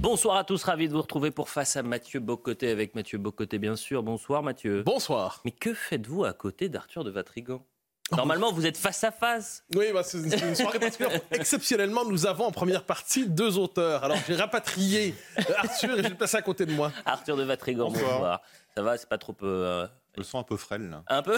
Bonsoir à tous, ravi de vous retrouver pour Face à Mathieu Bocoté avec Mathieu Bocoté bien sûr. Bonsoir Mathieu. Bonsoir. Mais que faites-vous à côté d'Arthur de Vatrigan? Normalement, vous êtes face à face. Oui, bah, c'est une soirée particulière. Exceptionnellement, nous avons en première partie deux auteurs. Alors, j'ai rapatrié euh, Arthur et je l'ai placé à côté de moi. Arthur de Vatrigan, bonsoir. Bonsoir. Ça va, c'est pas trop peu. Je le sens un peu frêle, là. Un peu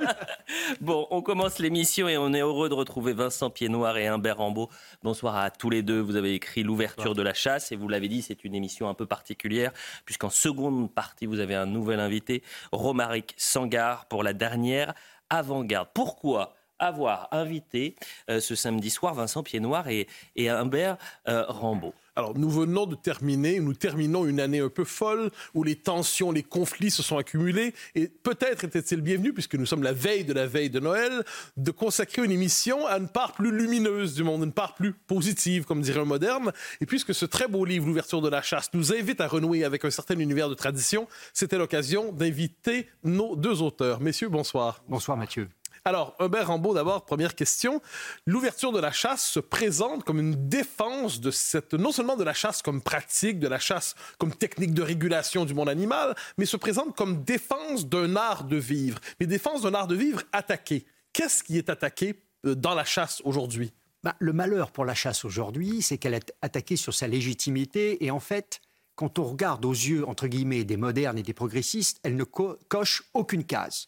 Bon, on commence l'émission et on est heureux de retrouver Vincent Piednoir et Humbert Rambaud. Bonsoir à tous les deux. Vous avez écrit l'ouverture de la chasse et vous l'avez dit, c'est une émission un peu particulière puisqu'en seconde partie, vous avez un nouvel invité, Romaric Sangar, pour la dernière avant-garde. Pourquoi avoir invité euh, ce samedi soir Vincent Piednoir et, et Humbert euh, Rambaud? Alors, nous venons de terminer, nous terminons une année un peu folle où les tensions, les conflits se sont accumulés. Et peut-être était-il bienvenu, puisque nous sommes la veille de la veille de Noël, de consacrer une émission à une part plus lumineuse du monde, une part plus positive, comme dirait un moderne. Et puisque ce très beau livre, L'ouverture de la chasse, nous invite à renouer avec un certain univers de tradition, c'était l'occasion d'inviter nos deux auteurs. Messieurs, bonsoir. Bonsoir Mathieu. Alors, Hubert Rambaud, d'abord, première question. L'ouverture de la chasse se présente comme une défense de cette, non seulement de la chasse comme pratique, de la chasse comme technique de régulation du monde animal, mais se présente comme défense d'un art de vivre, mais défense d'un art de vivre attaqué. Qu'est-ce qui est attaqué euh, dans la chasse aujourd'hui? Bah, le malheur pour la chasse aujourd'hui, c'est qu'elle est attaquée sur sa légitimité et en fait, quand on regarde aux yeux, entre guillemets, des modernes et des progressistes, elle ne co- coche aucune case.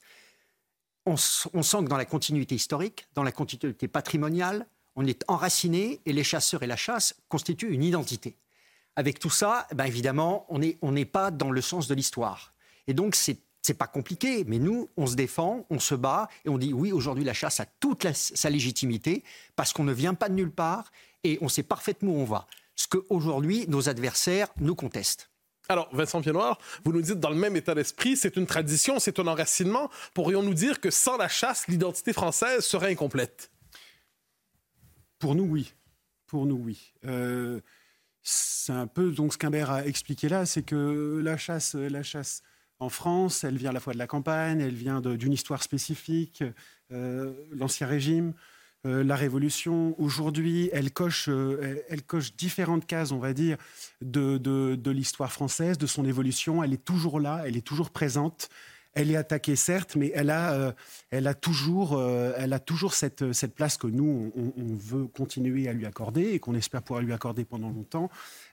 On, sent que dans la continuité historique, dans la continuité patrimoniale, on est enraciné et les chasseurs et la chasse constituent une identité. Avec tout ça, eh ben évidemment, on n'est pas dans le sens de l'histoire. Et donc, c'est c'est pas compliqué, mais nous, on se défend, on se bat et on dit oui, aujourd'hui, la chasse a toute sa légitimité parce qu'on ne vient pas de nulle part et on sait parfaitement où on va. Ce qu'aujourd'hui, nos adversaires nous contestent. Alors, Vincent Piednoir, vous nous dites dans le même état d'esprit, c'est une tradition, c'est un enracinement. Pourrions-nous dire que sans la chasse, l'identité française serait incomplète? Pour nous, oui. Pour nous, oui. Euh, c'est un peu donc ce qu'Humbert a expliqué là, c'est que la chasse, la chasse en France, elle vient à la fois de la campagne, elle vient d'une histoire spécifique, euh, l'Ancien Régime, euh, la Révolution. Aujourd'hui, elle coche, euh, elle, coche différentes cases, on va dire, de, de- l'histoire française, de son évolution. Elle est toujours là, elle est toujours présente. Elle est attaquée, certes, mais elle a, euh, elle a toujours, elle a toujours cette, cette place que nous, on, on veut continuer à lui accorder et qu'on espère pouvoir lui accorder pendant longtemps.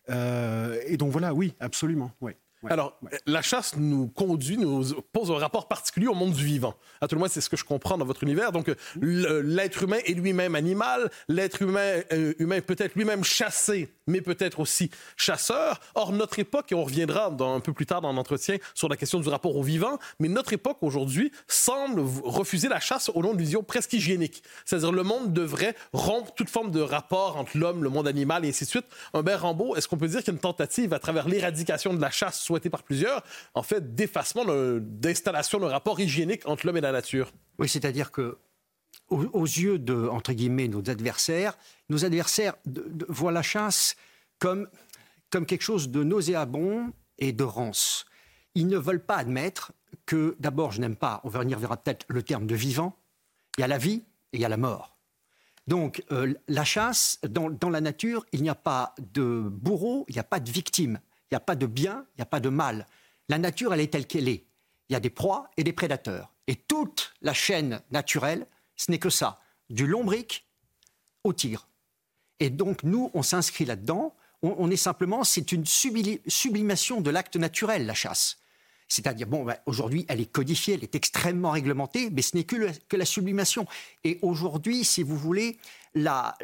Et donc voilà, oui, absolument. Ouais. Ouais. Alors, la chasse nous conduit, nous pose un rapport particulier au monde du vivant. À tout le moins, c'est ce que je comprends dans votre univers. Donc, euh, le- l'être humain est lui-même animal, l'être humain, euh, humain peut être lui-même chassé, mais peut-être aussi chasseur. Or, notre époque, et on reviendra dans- un peu plus tard dans l'entretien sur la question du rapport au vivant, mais notre époque aujourd'hui semble refuser la chasse au nom d'une vision presque hygiénique. C'est-à-dire, le monde devrait rompre toute forme de rapport entre l'homme, le monde animal et ainsi de suite. Humbert Rambaud, est-ce qu'on peut dire qu'il y a une tentative à travers l'éradication de la chasse souhaitée par plusieurs, en fait, d'effacement, de- d'installation d'un rapport hygiénique entre l'homme et la nature? Oui, c'est-à-dire que aux, yeux de entre guillemets nos adversaires, nos adversaires voient la chasse comme comme quelque chose de nauséabond et de rance. Ils ne veulent pas admettre que d'abord, je n'aime pas. On va revenir verra peut-être le terme de vivant. Il y a la vie et il y a la mort. Donc, euh, la chasse, dans, dans la nature, il n'y a pas de bourreau, il n'y a pas de victime, n'y a pas de bien, il n'y a pas de mal. La nature, elle est telle qu'elle est. Il y a des proies et des prédateurs. Et toute la chaîne naturelle, ce n'est que ça, du lombric au tigre. Et donc, nous, on s'inscrit là-dedans. On, est simplement, c'est une sublimation de l'acte naturel, la chasse. C'est-à-dire, bon, ben, aujourd'hui, elle est codifiée, elle est extrêmement réglementée, mais ce n'est que, la sublimation. Et aujourd'hui, si vous voulez, la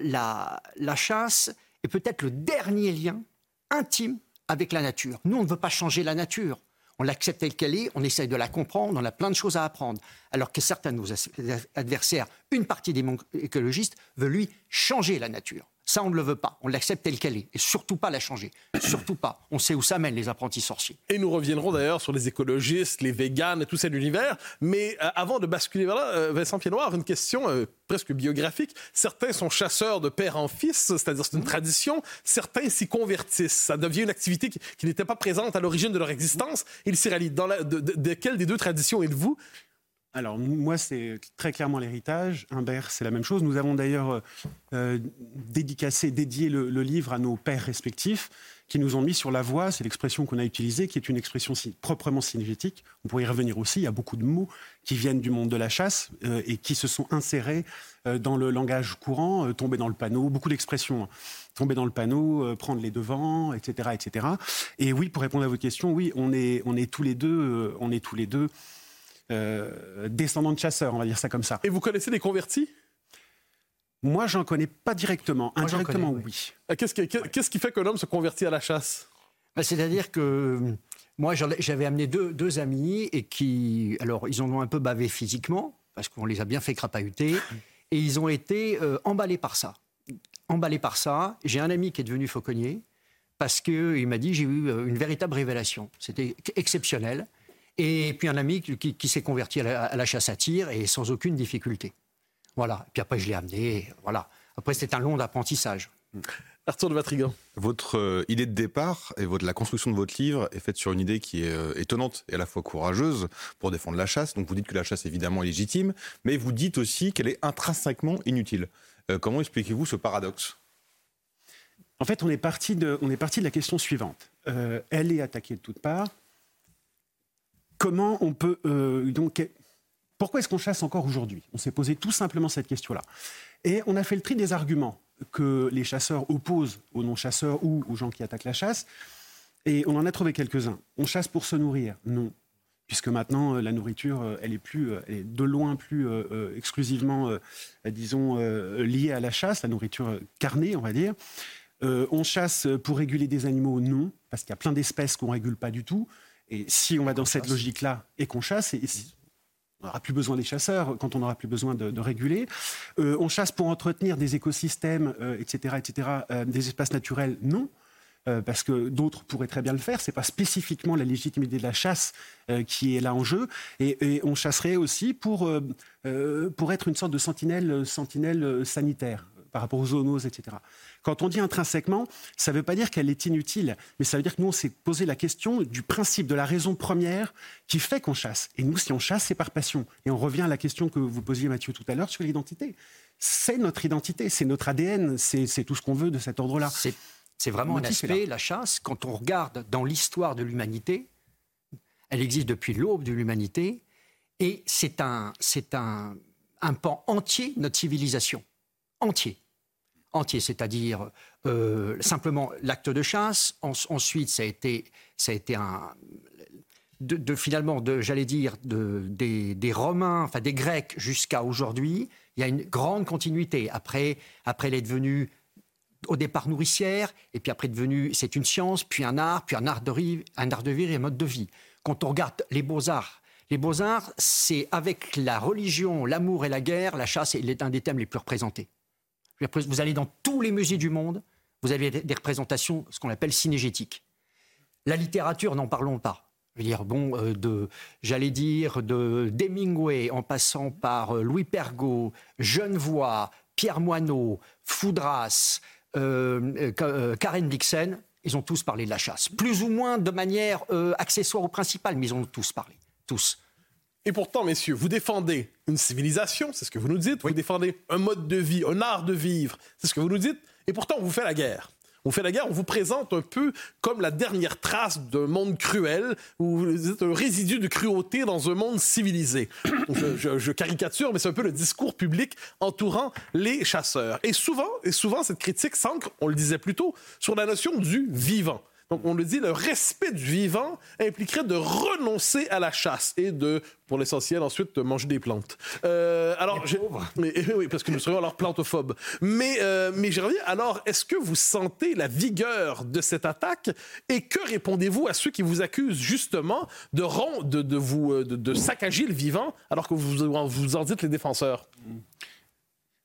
chasse est peut-être le dernier lien intime avec la nature. Nous, on ne veut pas changer la nature. On l'accepte telle qu'elle est, on essaye de la comprendre, on a plein de choses à apprendre. Alors que certains de nos adversaires, une partie des écologistes, veulent lui changer la nature. Ça, on ne le veut pas. On l'accepte telle qu'elle est. Et surtout pas la changer. Surtout pas. On sait où ça mène, les apprentis sorciers. Et nous reviendrons d'ailleurs sur les écologistes, les véganes et tout cet univers. Mais euh, avant de basculer vers là, euh, Vincent Pied-Noir, une question euh, presque biographique. Certains sont chasseurs de père en fils, c'est-à-dire c'est une tradition. Certains s'y convertissent. Ça devient une activité qui, qui n'était pas présente à l'origine de leur existence. Ils s'y rallient. Dans la, de, de, de quelle des deux traditions êtes-vous alors, moi, c'est très clairement l'héritage. Humbert, c'est la même chose. Nous avons d'ailleurs euh, dédicacé, dédié le, livre à nos pères respectifs qui nous ont mis sur la voie. C'est l'expression qu'on a utilisée, qui est une expression si, proprement synergétique. On pourrait y revenir aussi. Il y a beaucoup de mots qui viennent du monde de la chasse euh, et qui se sont insérés euh, dans le langage courant, euh, tomber dans le panneau, beaucoup d'expressions. Hein. Tomber dans le panneau, euh, prendre les devants, etc., etc. Et oui, pour répondre à votre question, oui, on est, on est tous les deux, on est tous les deux euh, descendants de chasseurs, on va dire ça comme ça. Et vous connaissez des convertis? Moi, j'en connais pas directement. Moi, Indirectement, connais, oui. Euh, Qu'est-ce qui, qu'est-ce qui fait qu'un homme se convertit à la chasse? Ben, C'est-à-dire que moi, j'avais amené deux, deux, amis et qui, alors, ils en ont un peu bavé physiquement parce qu'on les a bien fait crapahuter et ils ont été euh, emballés par ça. Emballés par ça. J'ai un ami qui est devenu fauconnier parce qu'il m'a dit j'ai eu euh, une véritable révélation. C'était exceptionnel. Et puis un ami qui, qui, qui s'est converti à la, à la, chasse à tir et sans aucune difficulté. Voilà. Puis après, je l'ai amené. Voilà. Après, c'était un long apprentissage. Arthur de Vatrigan. Votre euh, idée de départ et votre, la construction de votre livre est faite sur une idée qui est euh, étonnante et à la fois courageuse pour défendre la chasse. Donc vous dites que la chasse évidemment est légitime, mais vous dites aussi qu'elle est intrinsèquement inutile. Euh, comment expliquez-vous ce paradoxe? En fait, on est parti de, on est parti de la question suivante. Euh, elle est attaquée de toutes parts. Comment on peut euh, donc pourquoi est-ce qu'on chasse encore aujourd'hui? On s'est posé tout simplement cette question-là. Et on a fait le tri des arguments que les chasseurs opposent aux non-chasseurs ou aux gens qui attaquent la chasse. Et on en a trouvé quelques-uns. On chasse pour se nourrir? Non. Puisque maintenant, euh, la nourriture, euh, elle est, plus, elle est de loin plus exclusivement, disons, liée à la chasse, la nourriture carnée, on va dire. on chasse pour réguler des animaux? Non. Parce qu'il y a plein d'espèces qu'on ne régule pas du tout. Et si on va dans cette logique-là et qu'on chasse, et, on n'aura plus besoin des chasseurs quand on n'aura plus besoin de, de réguler. Euh, on chasse pour entretenir des écosystèmes, euh, etc., etc., euh, des espaces naturels, non. Parce que d'autres pourraient très bien le faire. C'est pas spécifiquement la légitimité de la chasse qui est là en jeu. Et, et on chasserait aussi pour, pour être une sorte de sentinelle, sentinelle sanitaire par rapport aux zoonoses, etc. Quand on dit intrinsèquement, ça ne veut pas dire qu'elle est inutile, mais ça veut dire que nous, on s'est posé la question du principe, de la raison première qui fait qu'on chasse. Et nous, si on chasse, c'est par passion. Et on revient à la question que vous posiez, Mathieu, tout à l'heure sur l'identité. C'est notre identité, c'est notre ADN, c'est tout ce qu'on veut de cet ordre-là. C'est vraiment un aspect, la chasse, quand on regarde dans l'histoire de l'humanité, elle existe depuis l'aube de l'humanité, et c'est un, un, un pan entier de notre civilisation. Entier entier, c'est-à-dire euh, simplement l'acte de chasse. En, ensuite, ça a été, ça a été un, de, finalement, de, j'allais dire, de, des, des, Romains, enfin des Grecs jusqu'à aujourd'hui. Il y a une grande continuité. Après, après elle est devenue au départ nourricière, et puis après devenue, c'est une science, puis un art, puis un art de vivre, un art de vivre et un mode de vie. Quand on regarde les beaux-arts, les beaux-arts, c'est avec la religion, l'amour et la guerre, la chasse est un des thèmes les plus représentés. Vous allez dans tous les musées du monde, vous avez des représentations, ce qu'on appelle cinégétiques. La littérature, n'en parlons pas. Je veux dire, bon, euh, de, j'allais dire, de Hemingway, en passant par euh, Louis Pergaud, Genevoix, Pierre Moineau, Foudras, euh, Karen Blixen, ils ont tous parlé de la chasse. Plus ou moins de manière accessoire ou principale, mais ils ont tous parlé. Tous. Et pourtant, messieurs, vous défendez une civilisation, c'est ce que vous nous dites. Oui. Vous défendez un mode de vie, un art de vivre, c'est ce que vous nous dites. Et pourtant, on vous fait la guerre. On fait la guerre, on vous présente un peu comme la dernière trace d'un monde cruel, où vous êtes un résidu de cruauté dans un monde civilisé. je, je, je, caricature, mais c'est un peu le discours public entourant les chasseurs. Et souvent, et souvent cette critique s'ancre, on le disait plus tôt, sur la notion du vivant. Donc, on le dit, le respect du vivant impliquerait de renoncer à la chasse et de, pour l'essentiel, ensuite, de manger des plantes. Euh, alors, mais, oui, parce que nous serions alors plantophobes. Mais, euh, mais je reviens. Alors, est-ce que vous sentez la vigueur de cette attaque? Et que répondez-vous à ceux qui vous accusent justement de, de, de vous, de, de, saccager le vivant alors que vous vous en dites les défenseurs?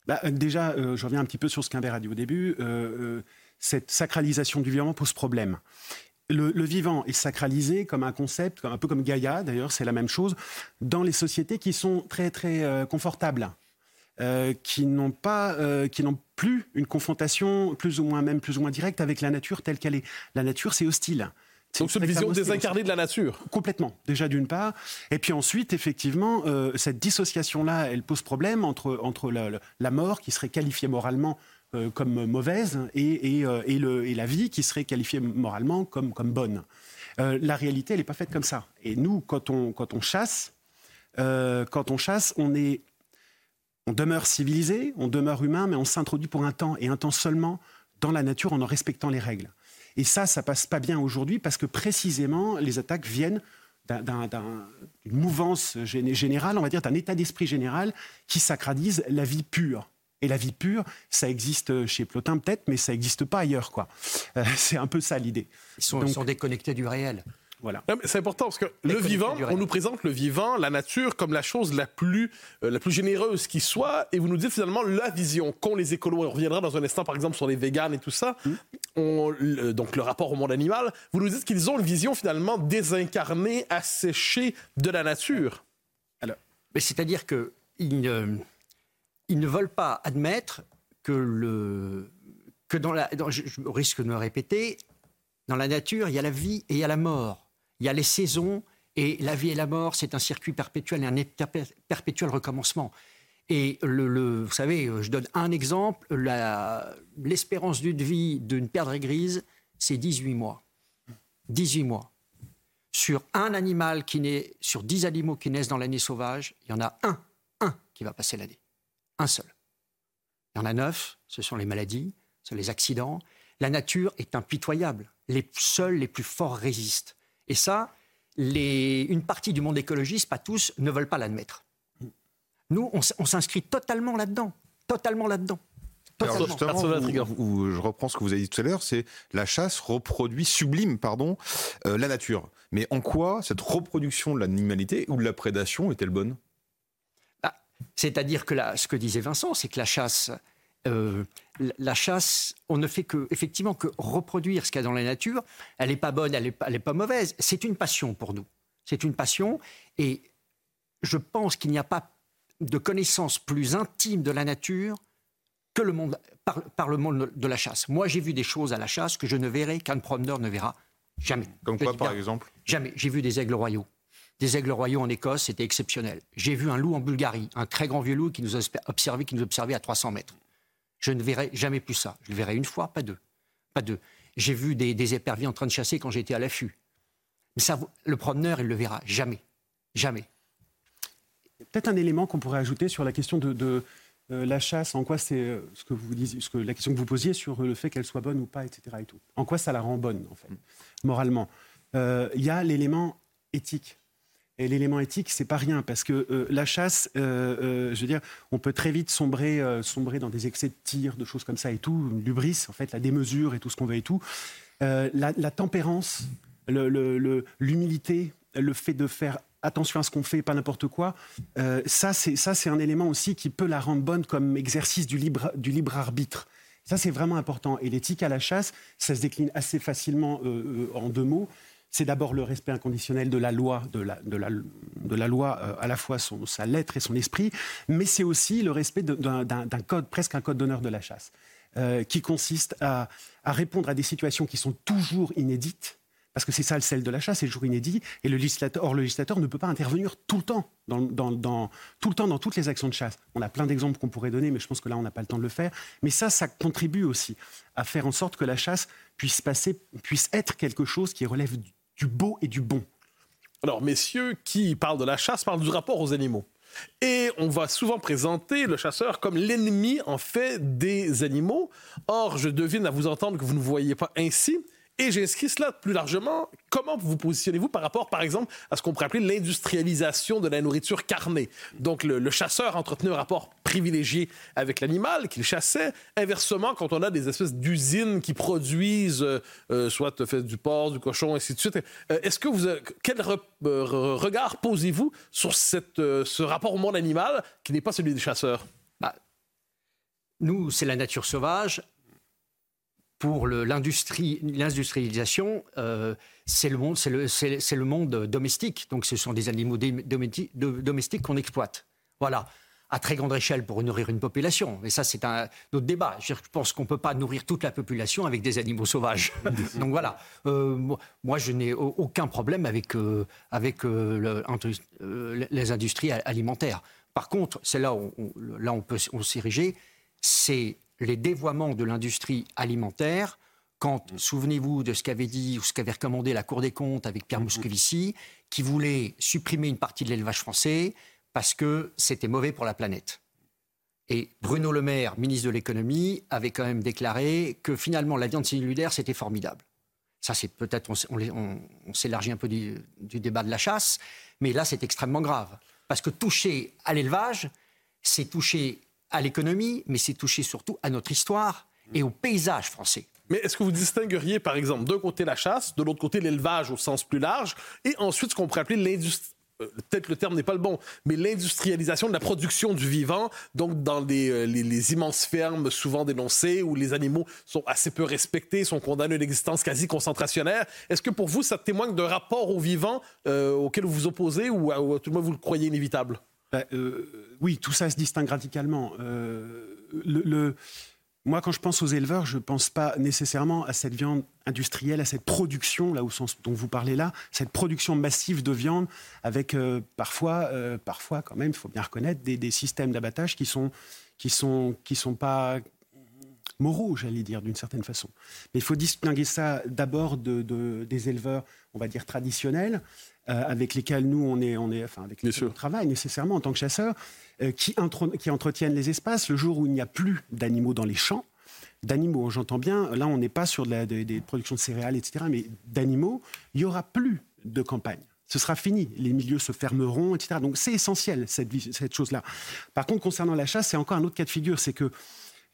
bah, Déjà, je reviens un petit peu sur ce qu'Humbert a dit au début. Cette sacralisation du vivant pose problème. Le, vivant est sacralisé comme un concept, un peu comme Gaïa, d'ailleurs, c'est la même chose, dans les sociétés qui sont très, très confortables. Euh, qui n'ont pas, euh, qui n'ont plus une confrontation plus ou moins même plus ou moins directe avec la nature telle qu'elle est. La nature, c'est hostile. Donc c'est une vision désincarnée de la nature. Complètement, déjà d'une part. Et puis ensuite, effectivement, euh, cette dissociation-là, elle pose problème entre, entre la, mort, qui serait qualifiée moralement comme mauvaise, et, et, et, le, et, la vie, qui serait qualifiée moralement comme, comme bonne. la réalité, elle n'est pas faite comme ça. Et nous, quand on, quand on chasse, quand on chasse, on est on demeure civilisé, on demeure humain, mais on s'introduit pour un temps, et un temps seulement, dans la nature en en respectant les règles. Et ça, ça passe pas bien aujourd'hui parce que précisément, les attaques viennent d'une mouvance générale, on va dire, d'un état d'esprit général qui sacralise la vie pure. Et la vie pure, ça existe chez Plotin peut-être, mais ça n'existe pas ailleurs. quoi. Euh, c'est un peu ça l'idée. Ils sont déconnectés du réel. C'est important parce que le vivant, on nous présente le vivant, la nature, comme la chose la plus, euh, la plus généreuse qui soit. Et vous nous dites finalement la vision qu'ont les écolos. On reviendra dans un instant, par exemple, sur les véganes et tout ça. Mm. On, donc le rapport au monde animal. Vous nous dites qu'ils ont une vision finalement désincarnée, asséchée de la nature. Alors, c'est-à-dire qu'ils ne, ils ne veulent pas admettre que dans la, je, risque de me répéter, dans la nature, il y a la vie et il y a la mort il y a les saisons, et la vie et la mort, c'est un circuit perpétuel et un perpétuel recommencement. Et vous savez, je donne un exemple, l'espérance de vie d'une perdrix grise, c'est 18 mois. 18 mois. Sur un animal qui naît, sur 10 animaux qui naissent dans l'année sauvage, il y en a un, un qui va passer l'année. Un seul. Il y en a neuf, ce sont les maladies, ce sont les accidents. La nature est impitoyable. Les seuls les plus forts résistent. Et ça, une partie du monde écologiste, pas tous, ne veulent pas l'admettre. Nous, on, s'inscrit totalement là-dedans. Totalement là-dedans. Alors justement, où, je reprends ce que vous avez dit tout à l'heure, c'est la chasse reproduit, sublime, pardon, euh, la nature. Mais en quoi cette reproduction de l'animalité ou de la prédation est-elle bonne? C'est-à-dire que ce que disait Vincent, c'est que la chasse, euh, la chasse, on ne fait que, effectivement, que reproduire ce qu'il y a dans la nature. Elle n'est pas bonne, elle n'est pas mauvaise. C'est une passion pour nous. C'est une passion. Et je pense qu'il n'y a pas de connaissance plus intime de la nature que le monde, par, le monde de la chasse. Moi, j'ai vu des choses à la chasse que je ne verrai qu'un promeneur ne verra jamais. Comme quoi, par exemple? Jamais. J'ai vu des aigles royaux. Des aigles royaux en Écosse, c'était exceptionnel. J'ai vu un loup en Bulgarie, un très grand vieux loup qui nous observé, qui nous observait à 300 mètres. Je ne verrai jamais plus ça. Je le verrai une fois, pas deux. Pas deux. J'ai vu des, éperviers en train de chasser quand j'étais à l'affût. Mais ça, le promeneur, il le verra jamais. Jamais. Peut-être un élément qu'on pourrait ajouter sur la question de, euh, la chasse, en quoi c'est euh, ce que vous disiez, ce que, la question que vous posiez sur le fait qu'elle soit bonne ou pas, etc. Et tout. En quoi ça la rend bonne, en fait, moralement? Euh, il y a l'élément éthique. Et l'élément éthique, c'est pas rien, parce que euh, la chasse, euh, euh, je veux dire, on peut très vite sombrer, sombrer dans des excès de tir, de choses comme ça et tout, l'ubris, en fait, la démesure et tout ce qu'on veut et tout. La, tempérance, l'humilité, le, fait de faire attention à ce qu'on fait, pas n'importe quoi, ça, c'est un élément aussi qui peut la rendre bonne comme exercice du libre, du libre arbitre. Ça, c'est vraiment important. Et l'éthique à la chasse, ça se décline assez facilement en deux mots c'est d'abord le respect inconditionnel de la loi, de la, loi euh, à la fois sa lettre et son esprit, mais c'est aussi le respect d'un code, presque un code d'honneur de la chasse, euh, qui consiste à, répondre à des situations qui sont toujours inédites, parce que c'est ça le sel de la chasse, c'est toujours inédit, et le législateur, or le législateur ne peut pas intervenir tout le temps dans, tout le temps dans toutes les actions de chasse. On a plein d'exemples qu'on pourrait donner, mais je pense que là on n'a pas le temps de le faire. Mais ça, ça contribue aussi à faire en sorte que la chasse puisse passer, puisse être quelque chose qui relève du du beau et du bon. Alors, messieurs, qui parlent de la chasse parlent du rapport aux animaux. Et on va souvent présenter le chasseur comme l'ennemi, en fait, des animaux. Or, je devine à vous entendre que vous ne voyez pas ainsi. Et j'inscris cela plus largement. Comment vous positionnez-vous par rapport, par exemple, à ce qu'on pourrait appeler l'industrialisation de la nourriture carnée? Donc, le, chasseur entretenait un rapport privilégié avec l'animal qu'il chassait. Inversement, quand on a des espèces d'usines qui produisent euh, euh, soit fait du porc, du cochon, ainsi de suite, euh, est-ce que vous, quel regard posez-vous sur cette, ce rapport au monde animal qui n'est pas celui des chasseurs? Bah, Nous, c'est la nature sauvage. Pour l'industrie, l'industrialisation, euh, c'est le monde, c'est le, le monde domestique. Donc, ce sont des animaux domestiques qu'on exploite. Voilà, à très grande échelle pour nourrir une population. Et ça, c'est un autre débat. Je pense qu'on ne peut pas nourrir toute la population avec des animaux sauvages. Donc voilà. Euh, moi, je n'ai au- aucun problème avec, euh, avec le- les industries alimentaires. Par contre, c'est là où on, là on peut on s'ériger, c'est les dévoiements de l'industrie alimentaire. Quand, souvenez-vous de ce qu'avait dit ou ce qu'avait recommandé la Cour des comptes avec Pierre Moscovici, qui voulait supprimer une partie de l'élevage français parce que c'était mauvais pour la planète. Et Bruno Le Maire, ministre de l'économie, avait quand même déclaré que finalement la viande cellulaire, c'était formidable. Ça, c'est peut-être, on, s'élargit un peu du, du débat de la chasse, mais là, c'est extrêmement grave. Parce que toucher à l'élevage, c'est toucher à l'économie, mais c'est toucher surtout à notre histoire et au paysage français. Mais est-ce que vous distingueriez, par exemple, d'un côté la chasse, de l'autre côté l'élevage au sens plus large, et ensuite ce qu'on pourrait appeler l'industrie euh, peut-être le terme n'est pas le bon, mais l'industrialisation de la production du vivant, donc dans les, euh, les- immenses fermes souvent dénoncées où les animaux sont assez peu respectés, sont condamnés à une existence quasi concentrationnaire. Est-ce que pour vous, ça témoigne d'un rapport au vivant euh, auquel vous vous opposez ou ou à tout le moins vous le croyez inévitable? Bah, euh, oui, tout ça se distingue radicalement. Euh, moi, quand je pense aux éleveurs, je ne pense pas nécessairement à cette viande industrielle, à cette production, là au sens dont vous parlez là, cette production massive de viande, avec euh, parfois, parfois quand même, il faut bien reconnaître, des, systèmes d'abattage qui sont, qui sont, qui sont pas moraux, j'allais dire, d'une certaine façon. Mais il faut distinguer ça d'abord de, de- des éleveurs, on va dire, traditionnels, euh, avec lesquels nous, on est, on est, enfin, avec lesquels on travaille nécessairement en tant que chasseurs, euh, qui, entretiennent les espaces le jour où il n'y a plus d'animaux dans les champs. D'animaux, j'entends bien, là, on n'est pas sur de la- des- des productions de céréales, etc., mais d'animaux, il n'y aura plus de campagne. Ce sera fini, les milieux se fermeront, etc. Donc c'est essentiel, cette, cette chose-là. Par contre, concernant la chasse, c'est encore un autre cas de figure, c'est que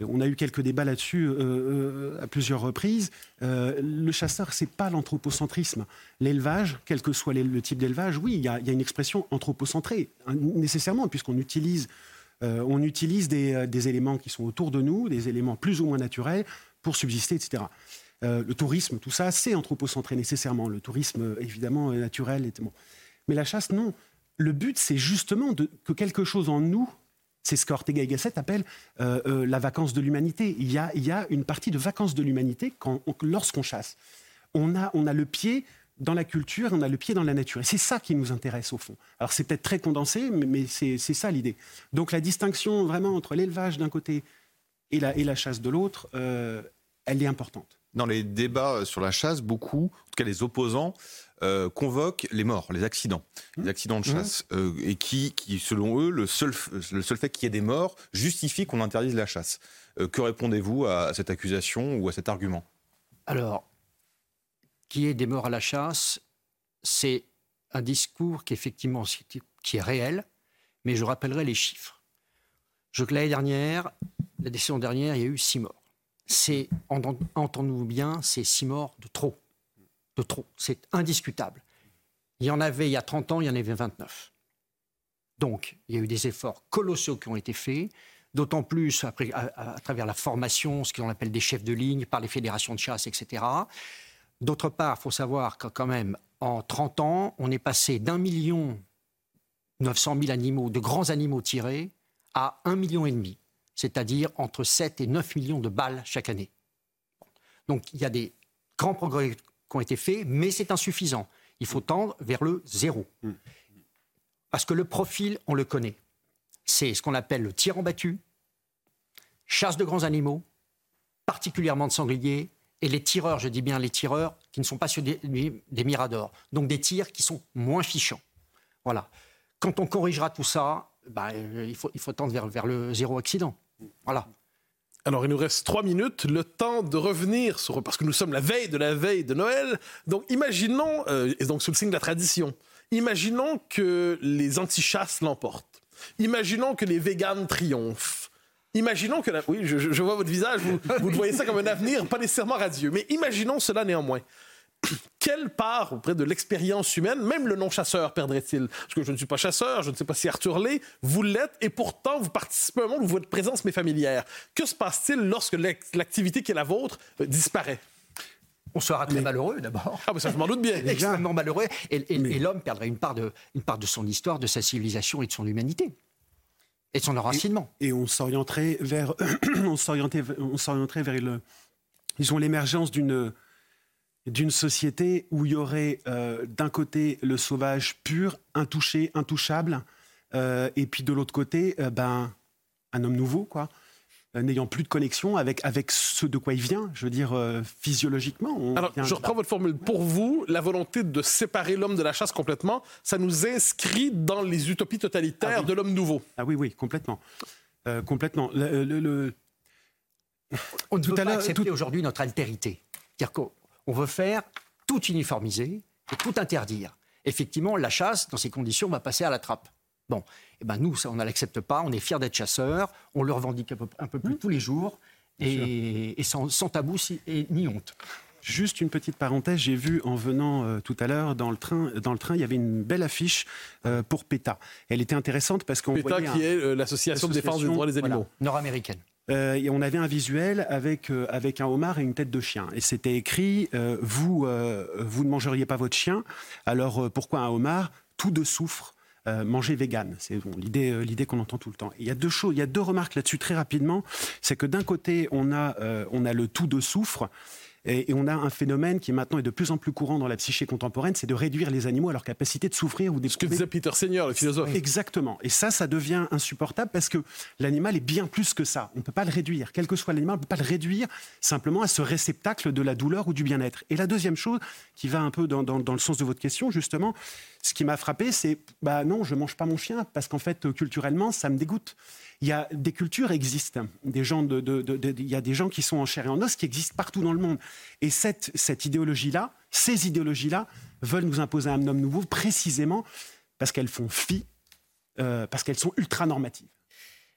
on a eu quelques débats là-dessus euh, euh, à plusieurs reprises. Euh, le chasseur, c'est pas l'anthropocentrisme. L'élevage, quel que soit le type d'élevage, oui, il y, a une expression anthropocentrée, hein, nécessairement, puisqu'on utilise, euh, on utilise des, euh, éléments qui sont autour de nous, des éléments plus ou moins naturels pour subsister, etc. Euh, le tourisme, tout ça, c'est anthropocentré nécessairement. Le tourisme, euh, évidemment, naturel. est- bon. Mais la chasse, non. Le but, c'est justement que quelque chose en nous c'est ce qu'Ortega y Gasset appelle euh, euh, la vacance de l'humanité. Il y, a, une partie de vacances de l'humanité lorsqu'on chasse. On a, le pied dans la culture, on a le pied dans la nature. Et c'est ça qui nous intéresse au fond. Alors c'est peut-être très condensé, mais, c'est ça l'idée. Donc la distinction vraiment entre l'élevage d'un côté et la, et la chasse de l'autre, euh, elle est importante. Dans les débats sur la chasse, beaucoup, en tout cas les opposants, euh, convoquent les morts, les accidents, les accidents de chasse, euh, et qui, qui, selon eux, le seul, f- le seul fait qu'il y ait des morts justifie qu'on interdise la chasse. Euh, que répondez-vous à cette accusation ou à cet argument? Alors, qui est des morts à la chasse, c'est un discours qui effectivement qui est réel, mais je rappellerai les chiffres. Je que l'année dernière, la décision dernière, il y a eu six morts. C'est, entend- entendons-nous bien, c'est six morts de trop. De trop. C'est indiscutable. Il y en avait il y a 30 ans, il y en avait 29. Donc, il y a eu des efforts colossaux qui ont été faits, d'autant plus à travers la formation, ce qu'on appelle des chefs de ligne, par les fédérations de chasse, etc. D'autre part, il faut savoir que quand même, en 30 ans, on est passé d'un million 900 000 animaux, de grands animaux tirés, à un million et demi, c'est-à-dire entre 7 et 9 millions de balles chaque année. Donc il y a des grands progrès qui ont été faits, mais c'est insuffisant. Il faut tendre vers le zéro. Parce que le profil, on le connaît. C'est ce qu'on appelle le tir en battu, chasse de grands animaux, particulièrement de sangliers, et les tireurs, je dis bien les tireurs, qui ne sont pas sur des, miradors. Donc des tirs qui sont moins fichants. Voilà. Quand on corrigera tout ça, bah, euh, il, faut, il faut tendre vers le zéro accident. Voilà. Alors, il nous reste trois minutes, le temps de revenir sur. Parce que nous sommes la veille de la veille de Noël. Donc, imaginons, euh, et donc sous le signe de la tradition, imaginons que les anti-chasses l'emportent. Imaginons que les véganes triomphent. Imaginons que. la- Oui, je, je- vois votre visage, vous, vous voyez ça comme un avenir pas nécessairement radieux. Mais imaginons cela néanmoins. Quelle part auprès de l'expérience humaine, même le non-chasseur perdrait-il? Parce que je ne suis pas chasseur, je ne sais pas si Arthur l'est, vous l'êtes, et pourtant vous participez à un monde où votre présence m'est familière. Que se passe-t-il lorsque l'activité qui est la vôtre euh, disparaît? On sera très malheureux d'abord. Ah, mais ça, je m'en doute bien. Extrêmement malheureux. Et, l'homme perdrait une part, de, une part de son histoire, de sa civilisation et de son humanité. Et de son enracinement. Et, on s'orienterait vers, on s'orienterait, on s'orienterait vers le, ils ont l'émergence d'une d'une société où il y aurait euh, d'un côté le sauvage pur, intouché, intouchable, euh, et puis de l'autre côté, euh, ben, un homme nouveau, quoi, n'ayant plus de connexion avec, avec ce de quoi il vient, je veux dire, physiologiquement. Alors, je reprends votre formule. Pour vous, la volonté de séparer l'homme de la chasse complètement, ça nous inscrit dans les utopies totalitaires ah de l'homme nouveau. Ah oui, oui, complètement. complètement. Le, On ne peut pas accepter aujourd'hui notre altérité. C'est-à-dire on veut faire tout uniformiser et tout interdire. Effectivement, la chasse, dans ces conditions, va passer à la trappe. Bon, eh ben nous, ça, on ne l'accepte pas, on est fiers d'être chasseurs, on le revendique un peu, plus mmh. tous les jours, et, sans, tabou et ni honte. Juste une petite parenthèse, j'ai vu en venant euh, tout à l'heure dans le train, dans le train, il y avait une belle affiche euh, pour PETA. Elle était intéressante parce qu'on PETA qui est euh, l'association de défense des droits des animaux nord-américaine. Euh, et on avait un visuel avec, euh, avec un homard et une tête de chien. Et c'était écrit euh, vous, vous ne mangeriez pas votre chien, alors pourquoi un homard? Tout de soufre. manger vegan, c'est l'idée qu'on entend tout le temps. il y a deux choses, il y a deux remarques là-dessus très rapidement. C'est que d'un côté, on a, on a le tout de soufre, et, on a un phénomène qui maintenant est de plus en plus courant dans la psyché contemporaine, c'est de réduire les animaux à leur capacité de souffrir ou d'éprouver. Ce que disait Peter Senior, le philosophe. Exactement. Et ça, ça devient insupportable parce que l'animal est bien plus que ça. On ne peut pas le réduire. Quel que soit l'animal, on ne peut pas le réduire simplement à ce réceptacle de la douleur ou du bien-être. Et la deuxième chose, qui va un peu dans, dans le sens de votre question, justement, ce qui m'a frappé, c'est bah non, je mange pas mon chien parce qu'en fait, culturellement, ça me dégoûte il y a des cultures existent, des gens il y a des gens qui sont en chair et en os qui existent partout dans le monde. Et cette, cette idéologie-là, ces idéologies-là, veulent nous imposer un homme nouveau précisément parce qu'elles font fi, euh, parce qu'elles sont ultra normatives.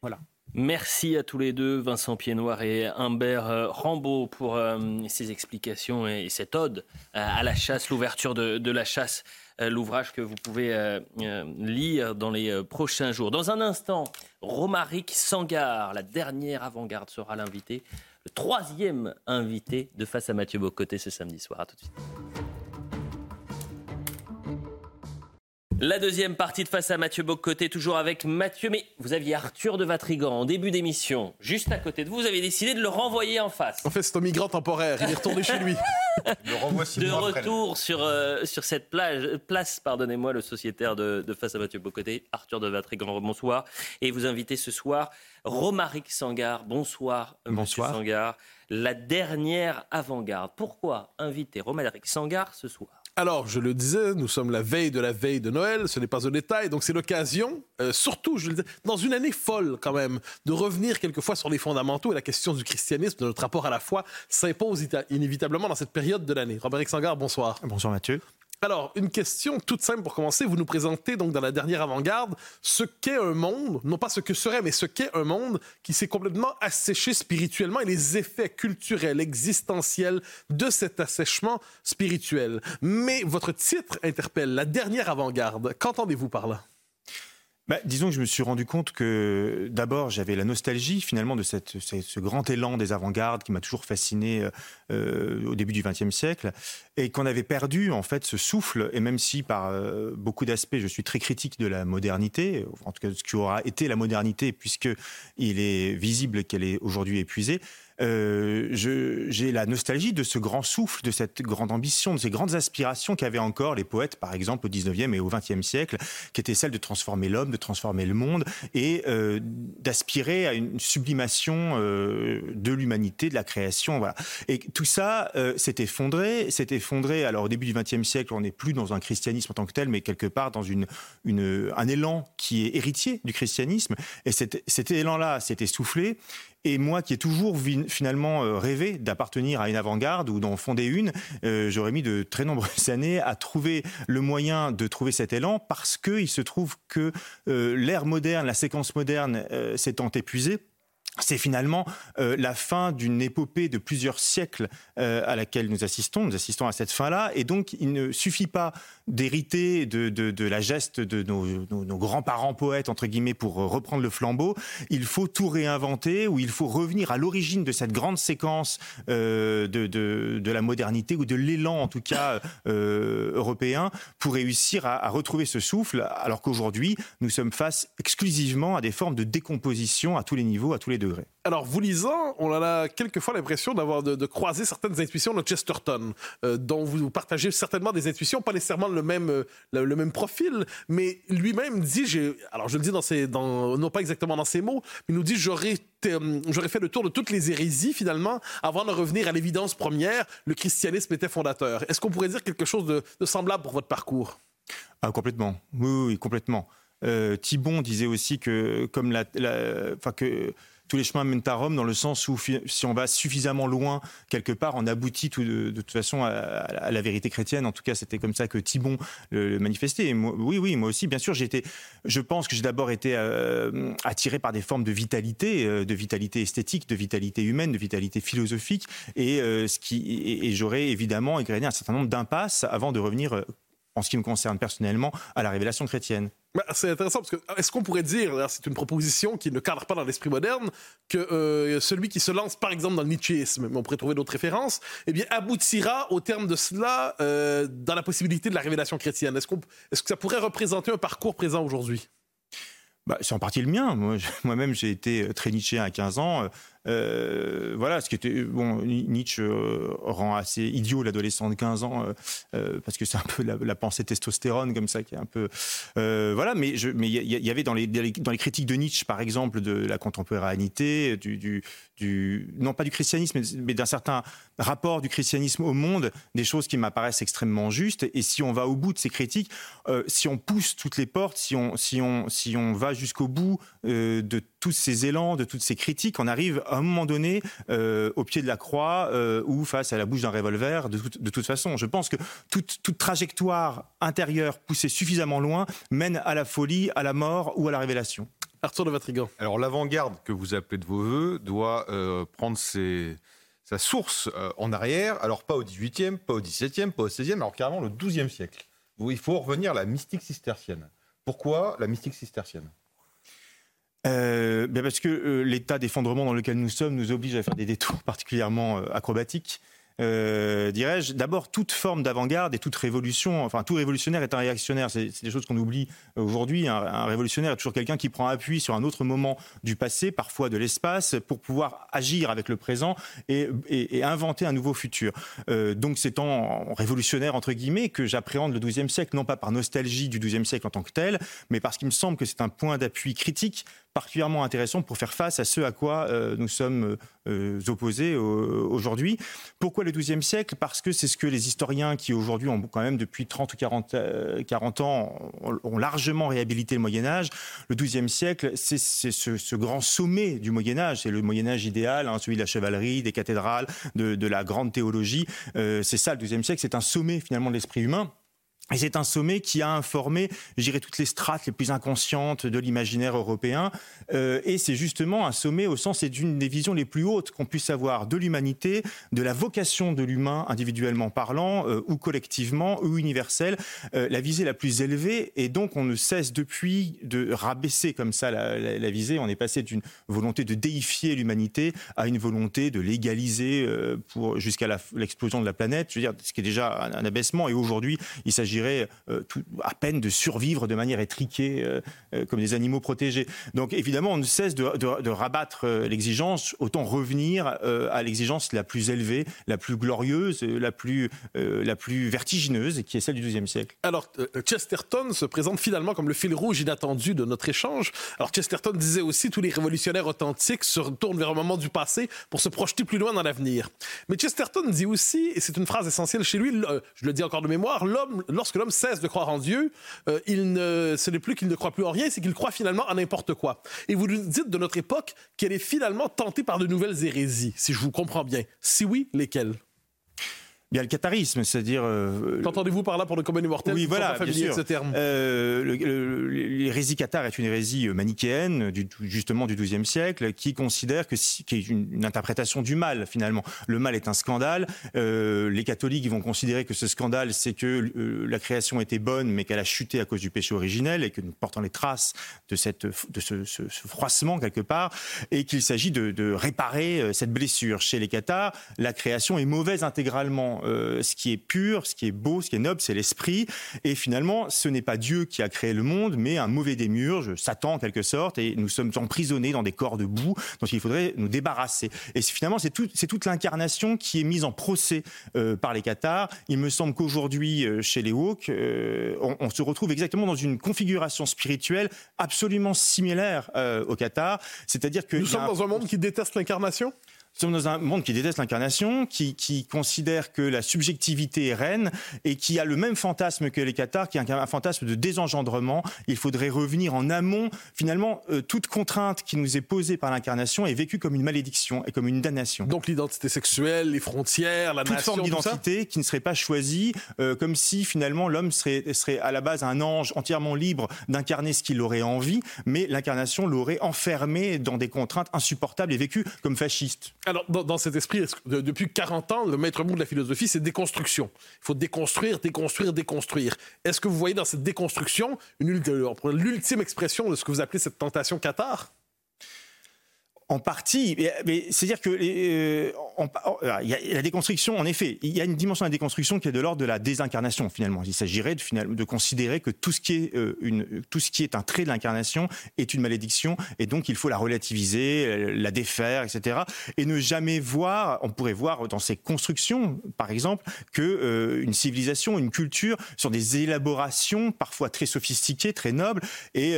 Voilà. Merci à tous les deux, Vincent Piednoir et Humbert euh, Rambaud, pour euh, ces explications et cette ode à la chasse, l'ouverture de la chasse. Euh, l'ouvrage que vous pouvez euh, euh, lire dans les prochains jours. Dans un instant, Romaric Sangar, la dernière avant-garde, sera l'invité, le troisième invité de Face à Mathieu Bocoté ce samedi soir. À tout de suite. La deuxième partie de Face à Mathieu Bocoté, toujours avec Mathieu. Mais vous aviez Arthur de Vatrigan en début d'émission, juste à côté de vous. Vous avez décidé de le renvoyer en face. En fait, c'est un migrant temporaire. Il est retourné chez lui. de retour sur, euh, sur cette plage, place, pardonnez-moi, le sociétaire de, Face à Mathieu Bocoté, Arthur de Vatrigan. Bonsoir. Et vous invitez ce soir Romaric Sangar. Bonsoir, Bonsoir. Sangar. La dernière avant-garde. Pourquoi inviter Romaric Sangar ce soir? Alors, je le disais, nous sommes la veille de la veille de Noël, ce n'est pas un détail, donc c'est l'occasion, euh, surtout, je le disais, dans une année folle quand même, de revenir quelquefois sur les fondamentaux et la question du christianisme, de notre rapport à la foi, s'impose inévitablement dans cette période de l'année. Robert Sangar, bonsoir. Bonsoir Mathieu. Alors, une question toute simple pour commencer. Vous nous présentez donc dans la dernière avant-garde ce qu'est un monde, non pas ce que serait, mais ce qu'est un monde qui s'est complètement asséché spirituellement et les effets culturels, existentiels de cet assèchement spirituel. Mais votre titre interpelle la dernière avant-garde. Qu'entendez-vous par là? Bah, disons que je me suis rendu compte que d'abord j'avais la nostalgie finalement de ce, grand élan des avant-gardes qui m'a toujours fasciné euh, euh, au début du XXe siècle et qu'on avait perdu en fait ce souffle et même si par euh, beaucoup d'aspects je suis très critique de la modernité, en tout cas ce qui aura été la modernité puisque il est visible qu'elle est aujourd'hui épuisée, euh, j'ai la nostalgie de ce grand souffle, de cette grande ambition, de ces grandes aspirations qu'avaient encore les poètes, par exemple, au 19e et au 20e siècle, qui étaient celles de transformer l'homme, de transformer le monde et euh, d'aspirer à une sublimation euh, de l'humanité, de la création. Voilà. Et tout ça s'est effondré, s'est effondré. Alors au début du 20e siècle, on n'est plus dans un christianisme en tant que tel, mais quelque part dans un élan qui est héritier du christianisme. Et cet élan-là s'est essoufflé. Et moi qui ai toujours finalement euh, rêvé d'appartenir à une avant-garde ou d'en fonder une, euh, j'aurais mis de très nombreuses années à trouver le moyen de trouver cet élan parce qu'il se trouve que euh, l'ère moderne, la séquence moderne s'étant épuisée, c'est finalement euh, la fin d'une épopée de plusieurs siècles euh, à laquelle nous assistons. Nous assistons à cette fin-là. Et donc, il ne suffit pas d'hériter de, la geste de nos, grands-parents poètes, entre guillemets, pour euh, reprendre le flambeau. Il faut tout réinventer ou il faut revenir à l'origine de cette grande séquence de, la modernité ou de l'élan, en tout cas, européen, pour réussir à, à retrouver ce souffle, alors qu'aujourd'hui, nous sommes face exclusivement à des formes de décomposition à tous les niveaux, à tous les degrés. Alors, vous lisant, on a quelquefois l'impression d'avoir de, de, croiser certaines intuitions de Chesterton, euh, dont vous partagez certainement des intuitions, pas nécessairement le même, euh, le, le, même profil, mais lui-même dit, alors je le dis dans ses, dans, non pas exactement dans ses mots, mais il nous dit j'aurais euh, j'aurais fait le tour de toutes les hérésies finalement avant de revenir à l'évidence première, le christianisme était fondateur. Est-ce qu'on pourrait dire quelque chose de, de semblable pour votre parcours? Ah, Complètement, oui, oui, complètement. Euh, Thibon disait aussi que comme la, la enfin que tous les chemins mènent à Rome dans le sens où si on va suffisamment loin quelque part, on aboutit tout de, toute façon à, la vérité chrétienne. En tout cas, c'était comme ça que Thibon le, manifestait. Oui, oui, moi aussi, bien sûr, été. Je pense que j'ai d'abord été euh, attiré par des formes de vitalité, euh, de vitalité esthétique, de vitalité humaine, de vitalité philosophique, et euh, ce qui et j'aurais évidemment égrené un certain nombre d'impasses avant de revenir en ce qui me concerne personnellement, à la révélation chrétienne. C'est intéressant parce que est-ce qu'on pourrait dire, c'est une proposition qui ne cadre pas dans l'esprit moderne, que euh, celui qui se lance par exemple dans le nietzschéisme, mais on pourrait trouver d'autres références, eh bien aboutira au terme de cela euh, dans la possibilité de la révélation chrétienne. Est-ce, qu'on, est-ce que ça pourrait représenter un parcours présent aujourd'hui? Bah, c'est en partie le mien. Moi, moi-même, j'ai été très Nietzschéen à 15 ans. Euh, voilà, ce qui était bon, Nietzsche euh, rend assez idiot l'adolescent de 15 ans euh, parce que c'est un peu la, pensée testostérone comme ça qui est un peu voilà. Mais je, mais il y, y, avait dans les dans les critiques de Nietzsche par exemple de la contemporanéité, du, du, non pas du christianisme mais, mais d'un certain rapport du christianisme au monde, des choses qui m'apparaissent extrêmement justes. Et si on va au bout de ces critiques, si on pousse toutes les portes, si on si on si on va jusqu'au bout de tous ces élans, de toutes ces critiques, on arrive à un moment donné euh, au pied de la croix euh, ou face à la bouche d'un revolver. De, tout, de, toute façon, je pense que toute, toute, trajectoire intérieure poussée suffisamment loin mène à la folie, à la mort ou à la révélation. Arthur de Vatrigan. Alors l'avant-garde que vous appelez de vos voeux doit euh, prendre ses, sa source euh, en arrière, alors pas au 18e, pas au 17e, pas au 16e, alors carrément le 12e siècle. Où il faut revenir à la mystique cistercienne. Pourquoi la mystique cistercienne? Euh, bien parce que euh, l'état d'effondrement dans lequel nous sommes nous oblige à faire des détours particulièrement euh, acrobatiques. Euh, dirais-je, d'abord toute forme d'avant-garde et toute révolution, enfin tout révolutionnaire est un réactionnaire, c'est des choses qu'on oublie aujourd'hui. Un, révolutionnaire est toujours quelqu'un qui prend appui sur un autre moment du passé, parfois de l'espace, pour pouvoir agir avec le présent et, inventer un nouveau futur. Donc c'est en, en, révolutionnaire entre guillemets que j'appréhende le XIIe siècle, non pas par nostalgie du XIIe siècle en tant que tel, mais parce qu'il me semble que c'est un point d'appui critique particulièrement intéressant pour faire face à ce à quoi euh, nous sommes euh, opposés euh, aujourd'hui. Pourquoi le XIIe siècle? Parce que c'est ce que les historiens qui aujourd'hui ont quand même depuis 30 ou 40, 40 ans ont, largement réhabilité le Moyen Âge. Le XIIe siècle, c'est ce, ce, grand sommet du Moyen Âge. C'est le Moyen Âge idéal, hein, celui de la chevalerie, des cathédrales, de, de la grande théologie. c'est ça le XIIe siècle. C'est un sommet finalement de l'esprit humain. Et c'est un sommet qui a informé, je toutes les strates les plus inconscientes de l'imaginaire européen. Euh, et c'est justement un sommet au sens, c'est d'une des visions les plus hautes qu'on puisse avoir de l'humanité, de la vocation de l'humain individuellement parlant, euh, ou collectivement, ou universelle, euh, la visée la plus élevée. Et donc, on ne cesse depuis de rabaisser comme ça la, visée. On est passé d'une volonté de déifier l'humanité à une volonté de l'égaliser pour jusqu'à l'explosion de la planète. Je veux dire, ce qui est déjà un, un abaissement. Et aujourd'hui, il s'agit euh, tout, à peine de survivre de manière étriquée euh, euh, comme des animaux protégés. Donc évidemment, on ne cesse de, de, de rabattre l'exigence, autant revenir à l'exigence la plus élevée, la plus glorieuse, la plus, la plus vertigineuse, qui est celle du XIIe siècle. Alors, Chesterton se présente finalement comme le fil rouge inattendu de notre échange. Alors, Chesterton disait aussi tous les révolutionnaires authentiques se retournent vers un moment du passé pour se projeter plus loin dans l'avenir. Mais Chesterton dit aussi, et c'est une phrase essentielle chez lui, je le dis encore de mémoire, l'homme, lorsque l'homme cesse de croire en Dieu, euh, il ne, ce n'est plus qu'il ne croit plus en rien, c'est qu'il croit finalement en n'importe quoi. Et vous nous dites de notre époque qu'elle est finalement tentée par de nouvelles hérésies, si je vous comprends bien. Si oui, lesquelles? Il y a le catharisme, c'est-à-dire. Euh, Qu'entendez-vous par là pour le commun immortel Oui, voilà, bien sûr. ce terme? Euh, L'hérésie cathare est une hérésie manichéenne, du, justement du XIIe siècle, qui considère que, qui est une, interprétation du mal finalement. Le mal est un scandale. Euh, les catholiques vont considérer que ce scandale, c'est que euh, la création était bonne, mais qu'elle a chuté à cause du péché originel et que nous portons les traces de cette, de ce, ce, ce froissement quelque part, et qu'il s'agit de, de réparer euh, cette blessure. Chez les cathares, la création est mauvaise intégralement euh, ce qui est pur, ce qui est beau, ce qui est noble, c'est l'esprit. Et finalement, ce n'est pas Dieu qui a créé le monde, mais un mauvais démurge, Satan en quelque sorte, et nous sommes emprisonnés dans des corps de boue dont il faudrait nous débarrasser. Et finalement, c'est tout, toute l'incarnation qui est mise en procès euh, par les Cathares. Il me semble qu'aujourd'hui, euh, chez les Hawks, on, on, se retrouve exactement dans une configuration spirituelle absolument similaire aux Cathares. C'est-à-dire que nous sommes dans un monde qui déteste l'incarnation? Sommes dans un monde qui déteste l'incarnation, qui, qui, considère que la subjectivité est reine et qui a le même fantasme que les Cathares, qui est un, fantasme de désengendrement. Il faudrait revenir en amont. Finalement, euh, toute contrainte qui nous est posée par l'incarnation est vécue comme une malédiction et comme une damnation. Donc l'identité sexuelle, les frontières, la toute nation, forme d'identité qui ne serait pas choisie, euh, comme si finalement l'homme serait, serait à la base un ange entièrement libre d'incarner ce qu'il aurait envie, mais l'incarnation l'aurait enfermé dans des contraintes insupportables et vécu comme fasciste. Alors, dans, cet esprit, depuis 40 ans, le maître mot de la philosophie, c'est déconstruction. Il faut déconstruire, déconstruire, déconstruire. Est-ce que vous voyez dans cette déconstruction l'ultime expression de ce que vous appelez cette tentation cathare? En partie, c'est-à-dire que euh, il y a la déconstruction, en effet, il y a une dimension de la déconstruction qui est de l'ordre de la désincarnation finalement. Il s'agirait de, considérer que tout ce qui est euh, tout ce qui est un trait de l'incarnation est une malédiction et donc il faut la relativiser, euh, la défaire, etc. Et ne jamais voir, on pourrait voir dans ces constructions, par exemple, que une civilisation, une culture sont des élaborations parfois très sophistiquées, très nobles. Et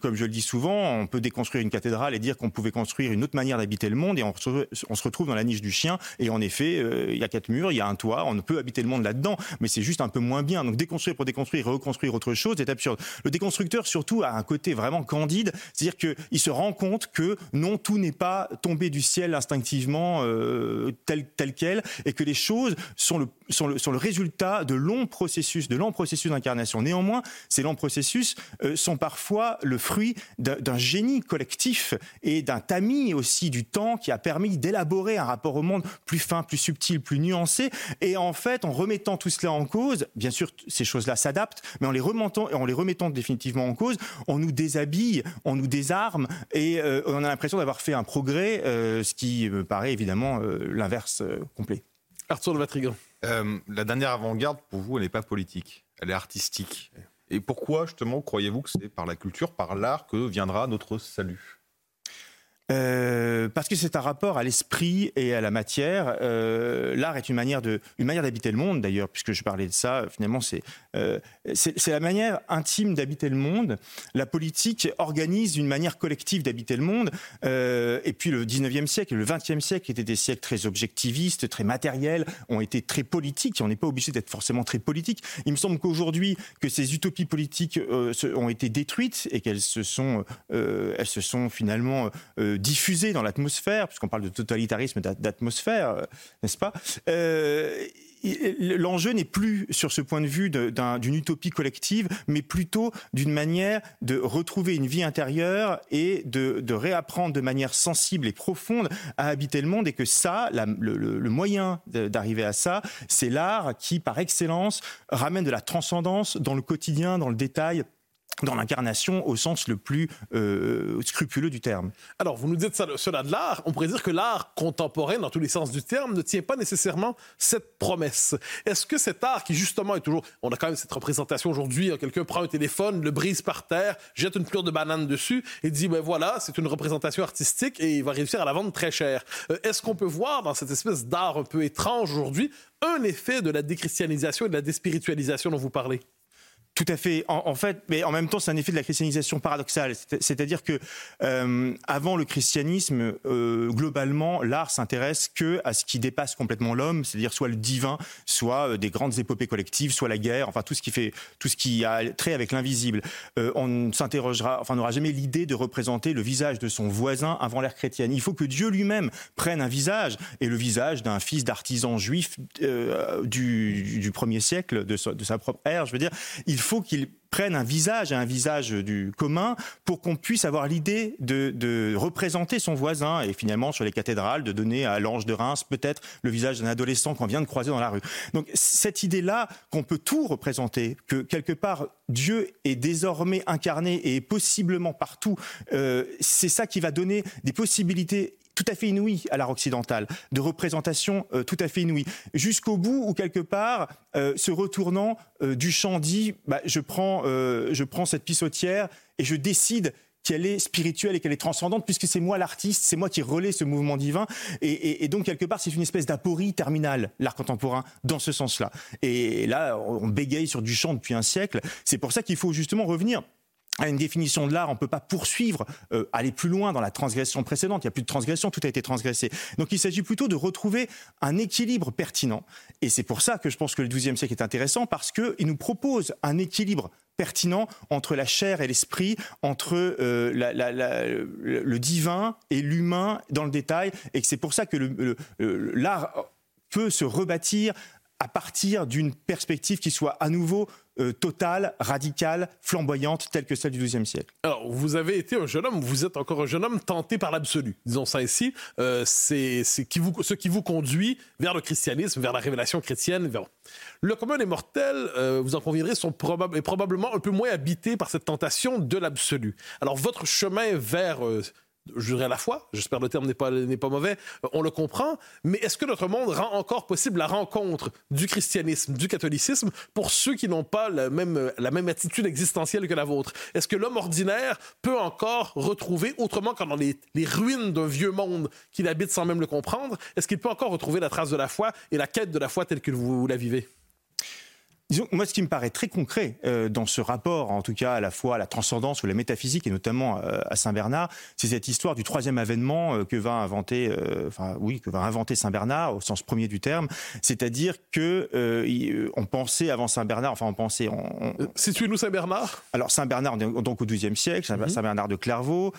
comme je le dis souvent, on peut déconstruire une cathédrale et dire qu'on pouvait construire une autre manière d'habiter le monde et on, se retrouve dans la niche du chien. Et en effet, euh, il y a quatre murs, il y a un toit, on peut habiter le monde là-dedans, mais c'est juste un peu moins bien. Donc déconstruire pour déconstruire reconstruire autre chose est absurde. Le déconstructeur, surtout, a un côté vraiment candide, c'est-à-dire qu'il se rend compte que non, tout n'est pas tombé du ciel instinctivement euh, tel, tel quel, et que les choses sont le, sont le, sont le résultat de longs processus, de longs processus d'incarnation. Néanmoins, ces longs processus euh, sont parfois le fruit d'un génie collectif et d'un tamis aussi du temps qui a permis d'élaborer un rapport au monde plus fin, plus subtil, plus nuancé. Et en fait, en remettant tout cela en cause, bien sûr, ces choses-là s'adaptent, mais en les remontant et en les remettant définitivement en cause, on nous déshabille, on nous désarme et euh, on a l'impression d'avoir fait un progrès, euh, ce qui me paraît évidemment euh, l'inverse complet. Arthur de Vatrigan. la dernière avant-garde, pour vous, elle n'est pas politique, elle est artistique. Et pourquoi, justement, croyez-vous que c'est par la culture, par l'art que viendra notre salut? Euh, parce que c'est un rapport à l'esprit et à la matière. Euh, L'art est une manière de, une manière d'habiter le monde d'ailleurs, puisque je parlais de ça. Finalement, c'est euh, c'est la manière intime d'habiter le monde. La politique organise une manière collective d'habiter le monde. Et puis le 19e siècle, le 20e siècle étaient des siècles très objectivistes, très matériels, ont été très politiques. on n'est pas obligé d'être forcément très politique. Il me semble qu'aujourd'hui, que ces utopies politiques ont été détruites et qu'elles se sont, elles se sont finalement diffusé dans l'atmosphère, puisqu'on parle de totalitarisme d'atmosphère, euh, n'est-ce pas? Euh, L'enjeu n'est plus sur ce point de vue d'une utopie collective, mais plutôt d'une manière de retrouver une vie intérieure et de, réapprendre de manière sensible et profonde à habiter le monde et que ça, le, le, moyen d'arriver à ça, c'est l'art qui, par excellence, ramène de la transcendance dans le quotidien, dans le détail dans l'incarnation au sens le plus euh, scrupuleux du terme. Alors, vous nous dites cela de l'art. On pourrait dire que l'art contemporain, dans tous les sens du terme, ne tient pas nécessairement cette promesse. Est-ce que cet art qui, justement, est toujours... On a quand même cette représentation aujourd'hui, hein, quelqu'un prend un téléphone, le brise par terre, jette une fleur de banane dessus et dit, ben voilà, c'est une représentation artistique et il va réussir à la vendre très cher. Euh, est-ce qu'on peut voir dans cette espèce d'art un peu étrange aujourd'hui un effet de la déchristianisation et de la déspiritualisation dont vous parlez? Tout à fait. En, fait, mais en même temps, c'est un effet de la christianisation paradoxale. C'est-à-dire que euh, avant le christianisme, euh, globalement, l'art s'intéresse que à ce qui dépasse complètement l'homme, c'est-à-dire soit le divin, soit euh, des grandes épopées collectives, soit la guerre, enfin tout ce qui fait, tout ce qui a trait avec l'invisible. on s'interrogera, enfin, n'aura jamais l'idée de représenter le visage de son voisin avant l'ère chrétienne. Il faut que Dieu lui-même prenne un visage et le visage d'un fils d'artisan juif du, du, premier siècle de sa, propre ère. Je veux dire, il qu'il prenne un visage, un visage du commun, pour qu'on puisse avoir l'idée de, représenter son voisin et finalement sur les cathédrales de donner à l'ange de Reims peut-être le visage d'un adolescent qu'on vient de croiser dans la rue. Donc cette idée-là qu'on peut tout représenter, que quelque part Dieu est désormais incarné et possiblement partout, euh, c'est ça qui va donner des possibilités tout à fait inouï à l'art occidental, de représentation euh, tout à fait inouïe, jusqu'au bout où quelque part, euh, se retournant euh, du chant dit, bah, je prends, je prends cette pissotière et je décide qu'elle est spirituelle et qu'elle est transcendante, puisque c'est moi l'artiste, c'est moi qui relais ce mouvement divin. Et, donc, quelque part, c'est une espèce d'aporie terminale, l'art contemporain, dans ce sens-là. Et là, on bégaye sur du chant depuis un siècle. C'est pour ça qu'il faut justement revenir à une définition de l'art, on ne peut pas poursuivre, euh, aller plus loin dans la transgression précédente. Il n'y a plus de transgression, tout a été transgressé. Donc il s'agit plutôt de retrouver un équilibre pertinent. Et c'est pour ça que je pense que le XIIe siècle est intéressant, parce qu'il nous propose un équilibre pertinent entre la chair et l'esprit, entre euh, le divin et l'humain dans le détail, et que c'est pour ça que l'art peut se rebâtir à partir d'une perspective qui soit à nouveau euh, totale, radicale, flamboyante, telle que celle du XIIe siècle. Alors, vous avez été un jeune homme, vous êtes encore un jeune homme tenté par l'absolu, disons ça ici. Euh, c'est ce qui vous conduit vers le christianisme, vers la révélation chrétienne. Le commun des mortels, euh, vous en conviendrez, sont est probablement un peu moins habité par cette tentation de l'absolu. Alors, votre chemin vers dirais à la fois, j'espère le terme n'est pas, n'est pas mauvais, euh, on le comprend, mais est-ce que notre monde rend encore possible la rencontre du christianisme, du catholicisme, pour ceux qui n'ont pas la même, la même attitude existentielle que la vôtre? Est-ce que l'homme ordinaire peut encore retrouver, autrement qu'en dans les, les ruines d'un vieux monde qu'il habite sans même le comprendre, est-ce qu'il peut encore retrouver la trace de la foi et la quête de la foi telle que vous la vivez? Disons, moi, ce qui me paraît très concret euh, dans ce rapport, en tout cas à la fois à la transcendance ou la métaphysique, et notamment euh, à Saint-Bernard, c'est cette histoire du troisième avènement euh, que va inventer, enfin oui, que va inventer Saint-Bernard au sens premier du terme, c'est-à-dire que on pensait avant Saint-Bernard, enfin on pensait, on, situez-nous Saint-Bernard. Alors Saint-Bernard, donc au XIIe siècle, mhm. Saint-Bernard de Clairvaux,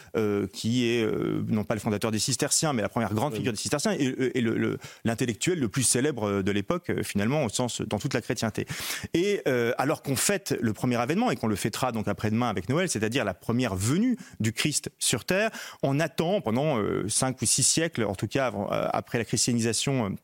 qui est non pas le fondateur des Cisterciens, mais la première grande figure des Cisterciens et, et l'intellectuel le, le, plus célèbre de l'époque, finalement, au sens dans toute la chrétienté. Et euh, alors qu'on fête le premier avènement et qu'on le fêtera donc après-demain avec Noël, c'est-à-dire la première venue du Christ sur terre, on attend pendant euh, cinq ou six siècles, en tout cas euh, après la christianisation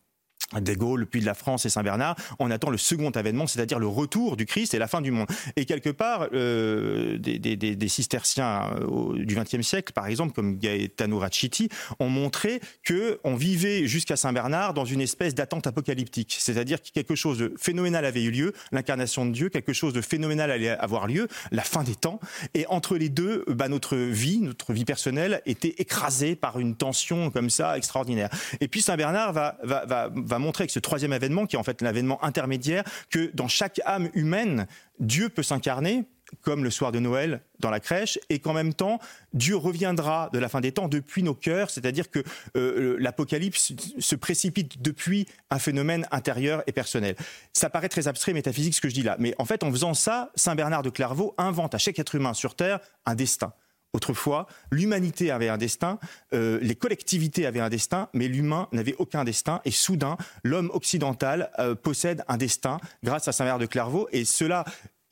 des Gaules, puis de la France et Saint-Bernard, on attend le second avènement, c'est-à-dire le retour du Christ et la fin du monde. Et quelque part, euh, des, cisterciens euh, du XXe siècle, par exemple, comme Gaetano Raciti, ont montré que on vivait jusqu'à Saint-Bernard dans une espèce d'attente apocalyptique, c'est-à-dire que quelque chose de phénoménal avait eu lieu, l'incarnation de Dieu, quelque chose de phénoménal allait avoir lieu, la fin des temps, et entre les deux, bah, notre vie, notre vie personnelle, était écrasée par une tension comme ça extraordinaire. Et puis Saint-Bernard va va montrer avec ce troisième événement, qui est en fait l'avènement intermédiaire, que dans chaque âme humaine, Dieu peut s'incarner comme le soir de Noël dans la crèche, et qu'en même temps, Dieu reviendra de la fin des temps depuis nos cœurs, c'est-à-dire que euh, l'Apocalypse se précipite depuis un phénomène intérieur et personnel. Ça paraît très abstrait, métaphysique, ce que je dis là, mais en fait, en faisant ça, Saint Bernard de Clairvaux invente à chaque être humain sur Terre un destin. Autrefois, l'humanité avait un destin, euh, les collectivités avaient un destin, mais l'humain n'avait aucun destin. Et soudain, l'homme occidental euh, possède un destin grâce à Saint-Vert de Clairvaux. Et cela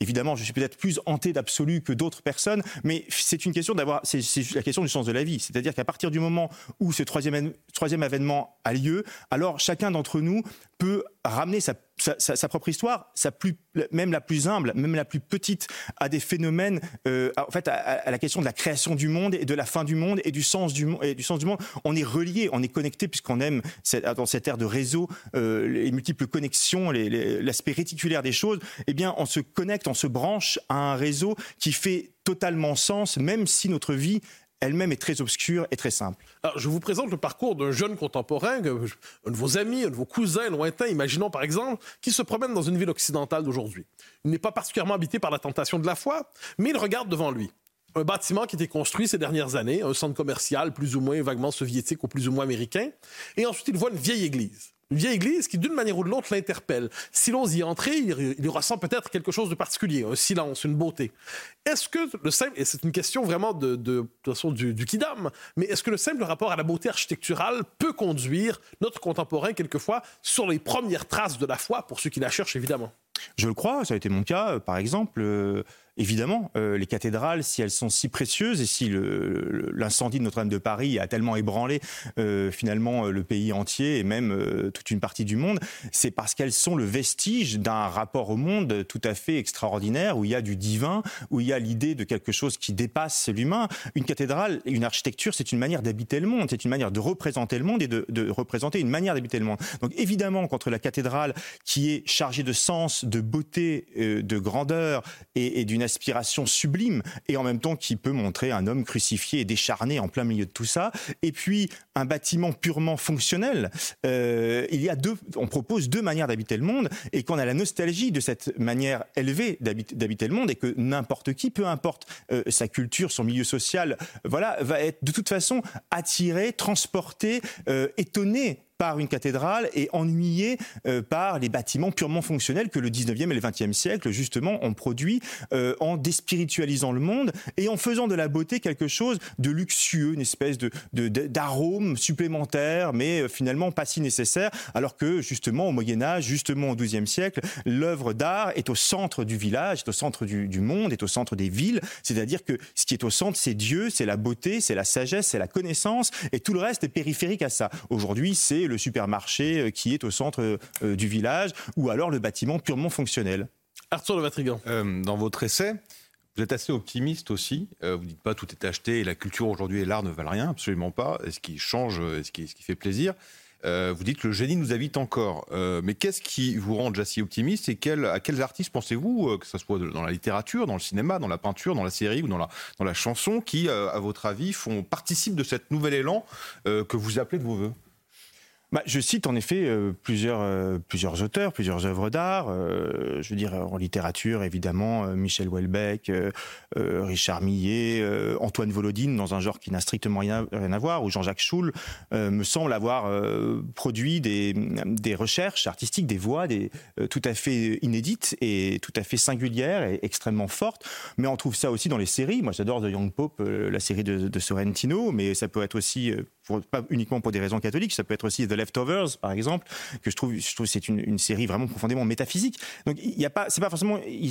Évidemment, je suis peut-être plus hanté d'absolu que d'autres personnes, mais c'est une question d'avoir, c'est la question du sens de la vie. C'est-à-dire qu'à partir du moment où ce troisième, troisième événement a lieu, alors chacun d'entre nous ramener sa, propre histoire, sa plus, même la plus humble, même la plus petite, à des phénomènes, euh, en fait, à, la question de la création du monde et de la fin du monde et du sens du, et du, sens du monde. On est relié, on est connecté puisqu'on aime dans cette ère de réseau euh, les multiples connexions, l'aspect réticulaire des choses. Eh bien, on se connecte, on se branche à un réseau qui fait totalement sens, même si notre vie elle-même est très obscure et très simple. Je vous présente le parcours d'un jeune contemporain, un de vos amis, un de vos cousins lointains, imaginons par exemple, qui se promène dans une ville occidentale d'aujourd'hui. Il n'est pas particulièrement habité par la tentation de la foi, mais il regarde devant lui un bâtiment qui a été construit ces dernières années, un centre commercial plus ou moins vaguement soviétique ou plus ou moins américain, et ensuite il voit une vieille église. Une vieille église qui, d'une manière ou de l'autre, l'interpelle. Si l'on y entrait, il, il ressent peut-être quelque chose de particulier, un silence, une beauté. Est-ce que le simple, et c'est une question vraiment de, de, façon du, du kidam, mais est-ce que le simple rapport à la beauté architecturale peut conduire notre contemporain, quelquefois, sur les premières traces de la foi, pour ceux qui la cherchent, évidemment? Je le crois, ça a été mon cas, par exemple. Euh évidemment, euh, les cathédrales, si elles sont si précieuses et si l'incendie de Notre-Dame de Paris a tellement ébranlé euh, finalement le pays entier et même euh, toute une partie du monde, c'est parce qu'elles sont le vestige d'un rapport au monde tout à fait extraordinaire où il y a du divin, où il y a l'idée de quelque chose qui dépasse l'humain. Une cathédrale, une architecture, c'est une manière d'habiter le monde, c'est une manière de représenter le monde et de, représenter une manière d'habiter le monde. Donc évidemment, contre la cathédrale qui est chargée de sens, de beauté, euh, de grandeur et d'une aspiration sublime et en même temps qui peut montrer un homme crucifié et décharné en plein milieu de tout ça. Et puis un bâtiment purement fonctionnel. Euh, il y a deux, on propose deux manières d'habiter le monde et qu'on a la nostalgie de cette manière élevée d'habiter le monde et que n'importe qui, peu importe euh, sa culture, son milieu social, voilà, va être de toute façon attiré, transporté, euh, étonné par une cathédrale et ennuyé euh, par les bâtiments purement fonctionnels que le 19e et le 20e siècle, justement, ont produit euh, en déspiritualisant le monde et en faisant de la beauté quelque chose de luxueux, une espèce de, d'arôme supplémentaire, mais euh, finalement pas si nécessaire, alors que, justement, au Moyen-Âge, justement au XIIe siècle, l'œuvre d'art est au centre du village, est au centre du monde, est au centre des villes. C'est-à-dire que ce qui est au centre, c'est Dieu, c'est la beauté, c'est la sagesse, c'est la connaissance, et tout le reste est périphérique à ça. Aujourd'hui, c'est le supermarché euh, qui est au centre euh, du village, ou alors le bâtiment purement fonctionnel. Arthur Le Vatrigan. Euh, dans votre essai, vous êtes assez optimiste aussi. Euh, vous dites pas tout est acheté et la culture aujourd'hui et l'art ne valent rien, absolument pas. Et ce qui change, et ce qui, ce qui fait plaisir. Euh, vous dites que le génie nous habite encore. Euh, mais qu'est-ce qui vous rend déjà si optimiste et quel, à quels artistes pensez-vous, euh, que ce soit dans la littérature, dans le cinéma, dans la peinture, dans la série ou dans la, dans la chanson, qui, euh, à votre avis, font, participent de cet nouvel élan euh, que vous appelez de vos voeux? Bah, je cite en effet euh, plusieurs, euh, plusieurs auteurs, plusieurs œuvres d'art. Euh, je veux dire, en littérature, évidemment, Michel Houellebecq, Richard Millet, Antoine Volodine, dans un genre qui n'a strictement rien, à voir, ou Jean-Jacques Schul, euh, me semble avoir produit des, recherches artistiques, des voix des, tout à fait inédites et tout à fait singulières et extrêmement fortes. Mais on trouve ça aussi dans les séries. Moi, j'adore The Young Pope, la série de, Sorrentino, mais ça peut être aussi, pas uniquement pour des raisons catholiques, ça peut être aussi The Leftovers, par exemple, que je trouve, je trouve c'est une, série vraiment profondément métaphysique. Donc il y a pas, pas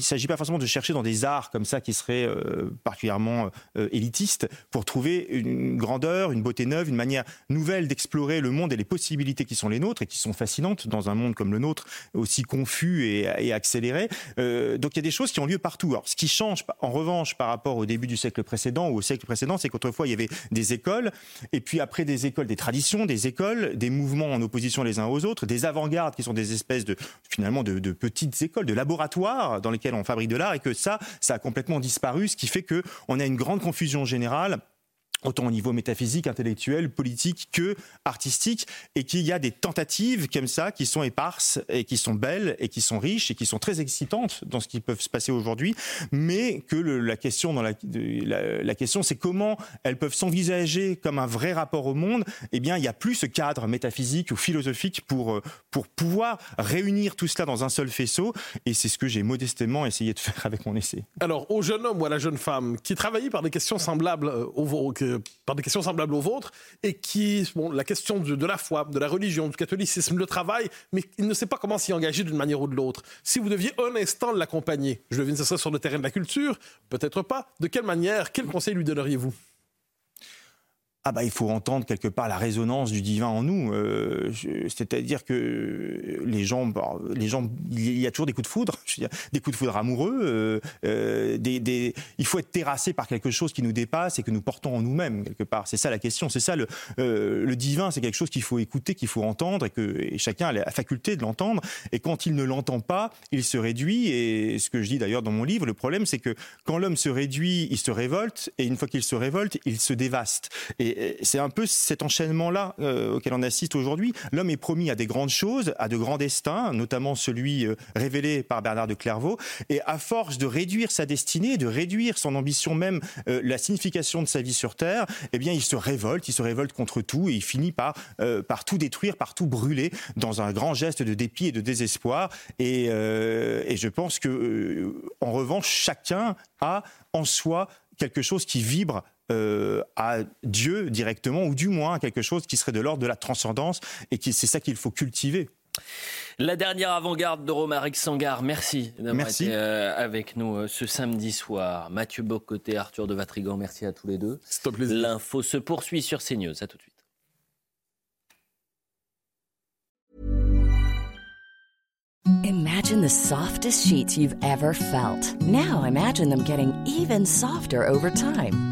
s'agit pas forcément de chercher dans des arts comme ça qui seraient euh, particulièrement euh, élitistes pour trouver une grandeur, une beauté neuve, une manière nouvelle d'explorer le monde et les possibilités qui sont les nôtres et qui sont fascinantes dans un monde comme le nôtre, aussi confus et, et accéléré. Euh, donc il y a des choses qui ont lieu partout. Alors ce qui change en revanche par rapport au début du siècle précédent ou au siècle précédent, c'est qu'autrefois il y avait des écoles et puis après des écoles, des traditions, des écoles, des mouvements en opposition les uns aux autres, des avant-gardes qui sont des espèces de finalement de, petites écoles, de laboratoires dans lesquels on fabrique de l'art et que ça, ça a complètement disparu, ce qui fait que on a une grande confusion générale autant au niveau métaphysique, intellectuel, politique que artistique, et qu'il y a des tentatives comme ça qui sont éparses et qui sont belles et qui sont riches et qui sont très excitantes dans ce qui peut se passer aujourd'hui, mais que la question c'est comment elles peuvent s'envisager comme un vrai rapport au monde. Eh bien, il n'y a plus ce cadre métaphysique ou philosophique pour pour pouvoir réunir tout cela dans un seul faisceau, et c'est ce que j'ai modestement essayé de faire avec mon essai. Alors, au jeune homme ou à la jeune femme qui travaillait par des questions semblables euh, aux vôtres, par des questions semblables aux vôtres, et qui, bon, la question de, la foi, de la religion, du catholicisme, le travail, mais il ne sait pas comment s'y engager d'une manière ou de l'autre. Si vous deviez un instant l'accompagner, je devine ce serait sur le terrain de la culture, peut-être pas, de quelle manière, quel conseil lui donneriez-vous? Ah bah il faut entendre quelque part la résonance du divin en nous. Euh, C'est-à-dire que les gens, bah, les gens, il y a toujours des coups de foudre, dire, des coups de foudre amoureux. Euh, euh, des, des, il faut être terrassé par quelque chose qui nous dépasse et que nous portons en nous-mêmes quelque part. C'est ça la question. C'est ça le, euh, le divin, c'est quelque chose qu'il faut écouter, qu'il faut entendre et que chacun a la faculté de l'entendre. Et quand il ne l'entend pas, il se réduit. Et ce que je dis d'ailleurs dans mon livre, le problème, c'est que quand l'homme se réduit, il se révolte, et une fois qu'il se révolte, il se dévaste. C'est un peu cet enchaînement-là euh, auquel on assiste aujourd'hui. L'homme est promis à des grandes choses, à de grands destins, notamment celui euh, révélé par Bernard de Clairvaux. Et à force de réduire sa destinée, de réduire son ambition même, euh, la signification de sa vie sur Terre, eh bien, il se révolte, il se révolte contre tout et il finit par, par tout détruire, par tout brûler dans un grand geste de dépit et de désespoir. Et, et je pense que, en revanche, chacun a en soi quelque chose qui vibre euh, à Dieu directement, ou du moins à quelque chose qui serait de l'ordre de la transcendance, et qui c'est ça qu'il faut cultiver. La dernière avant-garde de Romaric Sangar, merci d'avoir été euh, avec nous euh, ce samedi soir. Mathieu Bocoté, Arthur de Vatrigan, merci à tous les deux. L'info se poursuit sur CNews. À tout de suite. Imagine the softest sheets you've ever felt. Now imagine them getting even softer over time.